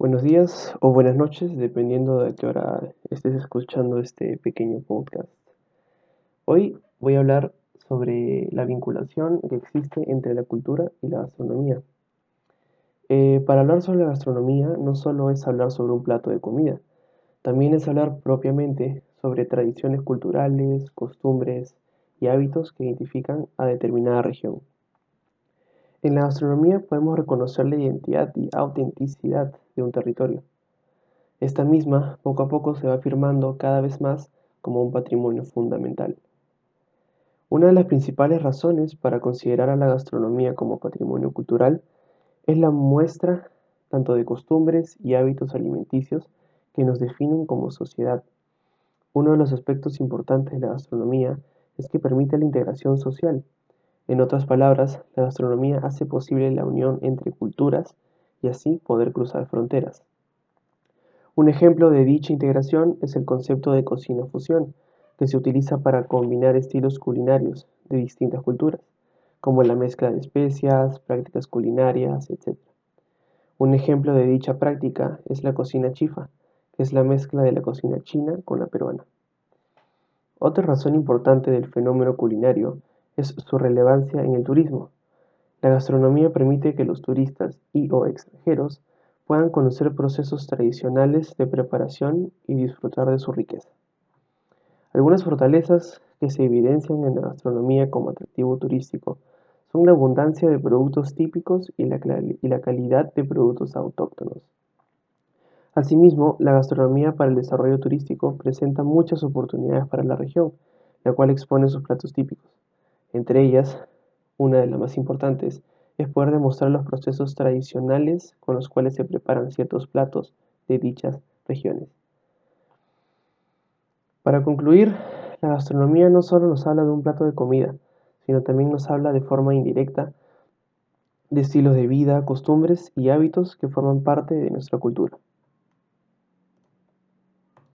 Buenos días o buenas noches, dependiendo de qué hora estés escuchando este pequeño podcast. Hoy voy a hablar sobre la vinculación que existe entre la cultura y la gastronomía. Eh, para hablar sobre la gastronomía no solo es hablar sobre un plato de comida, también es hablar propiamente sobre tradiciones culturales, costumbres y hábitos que identifican a determinada región. En la gastronomía podemos reconocer la identidad y autenticidad de un territorio. Esta misma poco a poco se va afirmando cada vez más como un patrimonio fundamental. Una de las principales razones para considerar a la gastronomía como patrimonio cultural es la muestra tanto de costumbres y hábitos alimenticios que nos definen como sociedad. Uno de los aspectos importantes de la gastronomía es que permite la integración social, en otras palabras, la gastronomía hace posible la unión entre culturas y así poder cruzar fronteras. Un ejemplo de dicha integración es el concepto de cocina fusión, que se utiliza para combinar estilos culinarios de distintas culturas, como la mezcla de especias, prácticas culinarias, etc. Un ejemplo de dicha práctica es la cocina chifa, que es la mezcla de la cocina china con la peruana. Otra razón importante del fenómeno culinario es su relevancia en el turismo. La gastronomía permite que los turistas y o extranjeros puedan conocer procesos tradicionales de preparación y disfrutar de su riqueza. Algunas fortalezas que se evidencian en la gastronomía como atractivo turístico son la abundancia de productos típicos y la, y la calidad de productos autóctonos. Asimismo, la gastronomía para el desarrollo turístico presenta muchas oportunidades para la región, la cual expone sus platos típicos. Entre ellas, una de las más importantes, es poder demostrar los procesos tradicionales con los cuales se preparan ciertos platos de dichas regiones. Para concluir, la gastronomía no solo nos habla de un plato de comida, sino también nos habla de forma indirecta de estilos de vida, costumbres y hábitos que forman parte de nuestra cultura.